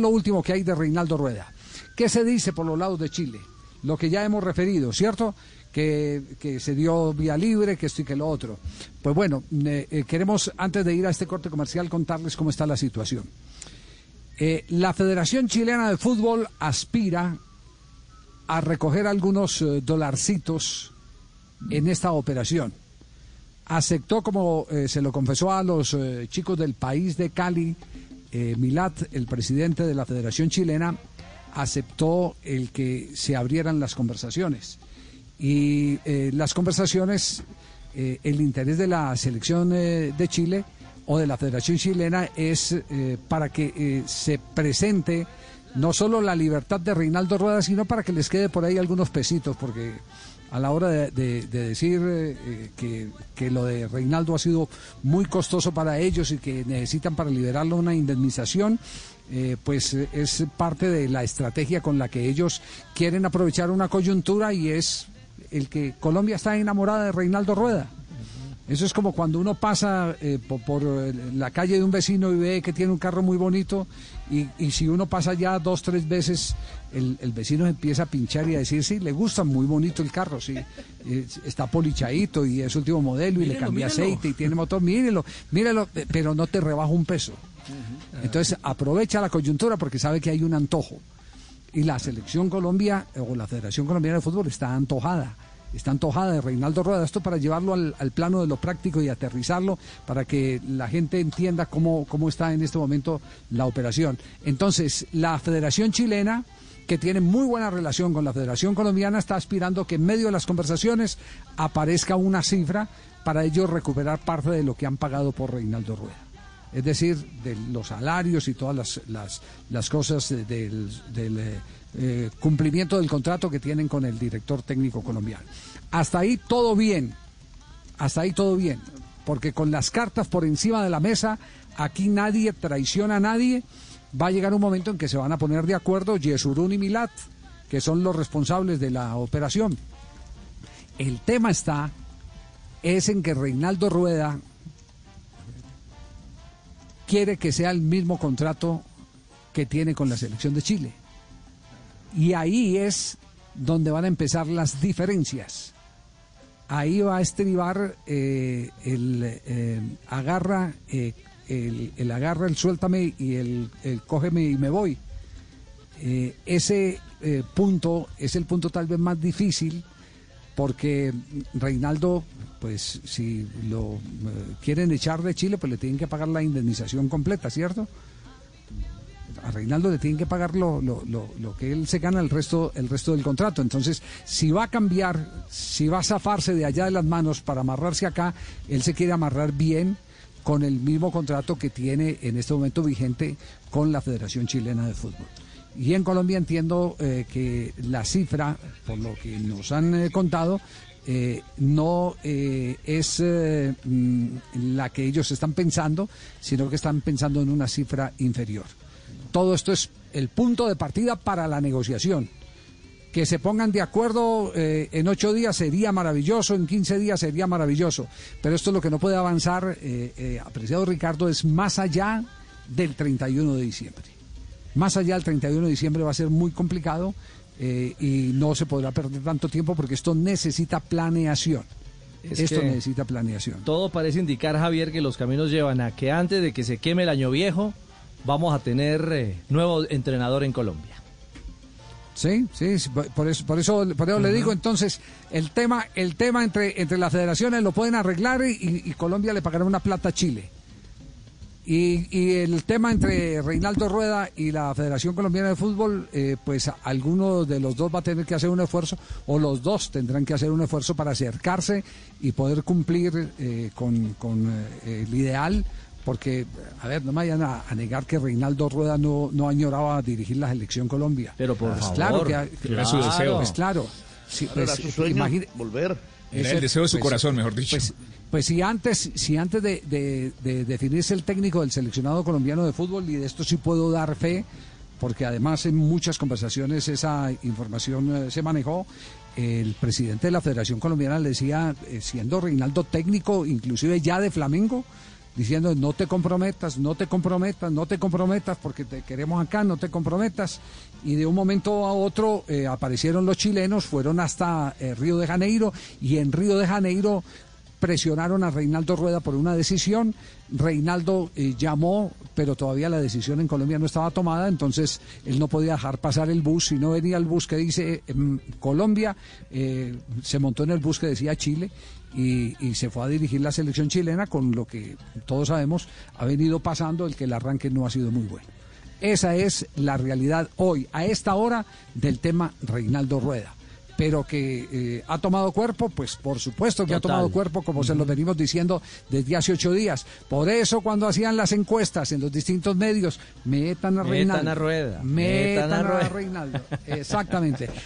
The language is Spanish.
lo último que hay de Reinaldo Rueda. ¿Qué se dice por los lados de Chile? Lo que ya hemos referido, ¿cierto? Que, se dio vía libre, que esto y que lo otro. Pues bueno, eh, eh, queremos, antes de ir a este corte comercial, contarles cómo está la situación. Eh, la Federación Chilena de Fútbol aspira a recoger algunos dolarcitos en esta operación. Aceptó, como se lo confesó a los chicos del país de Cali, Milat, el presidente de la Federación Chilena, aceptó el que se abrieran las conversaciones. Y eh, las conversaciones, eh, el interés de la selección eh, de Chile o de la Federación Chilena es para que se presente no solo la libertad de Reinaldo Rueda, sino para que les quede por ahí algunos pesitos, porque a la hora de, decir que, que, lo de Reinaldo ha sido muy costoso para ellos y que necesitan para liberarlo una indemnización, eh, pues eh, es parte de la estrategia con la que ellos quieren aprovechar una coyuntura y es el que Colombia está enamorada de Reinaldo Rueda. Eso es como cuando uno pasa eh, por, la calle de un vecino y ve que tiene un carro muy bonito y, si uno pasa ya dos, tres veces, el, vecino empieza a pinchar y a decir, sí, le gusta muy bonito el carro, sí, está polichadito y es último modelo y le cambia aceite y tiene motor, mírelo, mírelo, pero no te rebaja un peso. Entonces aprovecha la coyuntura porque sabe que hay un antojo. Y la selección Colombia o la Federación Colombiana de Fútbol está antojada. Está antojada de Reinaldo Rueda. Esto para llevarlo al, plano de lo práctico y aterrizarlo para que la gente entienda cómo, cómo está en este momento la operación. Entonces, la Federación Chilena que tiene muy buena relación con la Federación Colombiana, está aspirando que en medio de las conversaciones aparezca una cifra para ellos recuperar parte de lo que han pagado por Reinaldo Rueda es decir, de los salarios y todas las, las, cosas del, eh, eh, cumplimiento del contrato que tienen con el director técnico colombiano. Hasta ahí todo bien, hasta ahí todo bien, porque con las cartas por encima de la mesa, aquí nadie traiciona a nadie, va a llegar un momento en que se van a poner de acuerdo Yesurún y Milat, que son los responsables de la operación. El tema está es en que Reinaldo Rueda quiere que sea el mismo contrato que tiene con la selección de Chile. Y ahí es donde van a empezar las diferencias. Ahí va a estribar eh, el eh, agarra, eh, el, agarra, el suéltame y el, el cógeme y me voy. ese punto es el punto tal vez más difícil porque Reinaldo pues si lo eh, quieren echar de Chile, pues le tienen que pagar la indemnización completa, ¿cierto? A Reinaldo le tienen que pagar lo, lo, lo, que él se gana el resto, el resto del contrato. Entonces, si va a cambiar, si va a zafarse de allá de las manos para amarrarse acá, él se quiere amarrar bien con el mismo contrato que tiene en este momento vigente con la Federación Chilena de Fútbol. Y en Colombia entiendo eh, que la cifra, por lo que nos han eh, contado, eh, no es mm, la que ellos están pensando, sino que están pensando en una cifra inferior. Todo esto es el punto de partida para la negociación. Que se pongan de acuerdo en ocho días sería maravilloso, en quince días sería maravilloso. Pero esto es lo que no puede avanzar, apreciado Ricardo, es más allá del 31 de diciembre. Más allá del 31 de diciembre va a ser muy complicado eh, y no se podrá perder tanto tiempo porque esto necesita planeación. esto necesita planeación. Todo parece indicar, Javier, que los caminos llevan a que antes de que se queme el año viejo, vamos a tener eh, nuevo entrenador en Colombia. Sí, sí, por eso, por eso, por eso le digo entonces, el tema, el tema entre, entre las federaciones lo pueden arreglar y, y Colombia le pagará una plata a Chile. Y, el tema entre Reinaldo Rueda y la Federación Colombiana de Fútbol, eh, pues alguno de los dos va a tener que hacer un esfuerzo, o los dos tendrán que hacer un esfuerzo para acercarse y poder cumplir eh, con, eh, el ideal, porque, a ver, no me vayan a, negar que Reinaldo Rueda no, no añoraba dirigir la selección Colombia. Pero por pues favor, claro que, era su deseo. Pues claro. Sí, pues, su sueño, volver. Era el deseo de su pues, corazón, mejor dicho. Pues si antes, si antes de, definirse el técnico del seleccionado colombiano de fútbol, y de esto sí puedo dar fe, porque además en muchas conversaciones esa información eh, se manejó, el presidente de la Federación Colombiana le decía, eh, siendo Reinaldo técnico, inclusive ya de Flamengo, diciendo no te comprometas, no te comprometas, no te comprometas porque te queremos acá, no te comprometas. Y de un momento a otro eh, aparecieron los chilenos, fueron hasta eh, Río de Janeiro y en Río de Janeiro presionaron a Reinaldo Rueda por una decisión. Reinaldo eh, llamó, pero todavía la decisión en Colombia no estaba tomada, entonces él no podía dejar pasar el bus. Si no venía el bus que dice em, Colombia, eh, se montó en el bus que decía Chile y, y, se fue a dirigir la selección chilena con lo que todos sabemos ha venido pasando, el que el arranque no ha sido muy bueno. Esa es la realidad hoy, a esta hora, del tema Reinaldo Rueda pero que eh, ha tomado cuerpo, pues por supuesto que ha tomado cuerpo, como se lo venimos diciendo desde hace ocho días. Por eso cuando hacían las encuestas en los distintos medios, metan a Reinaldo. Metan a Rueda. Metan, a, Reinaldo. Exactamente.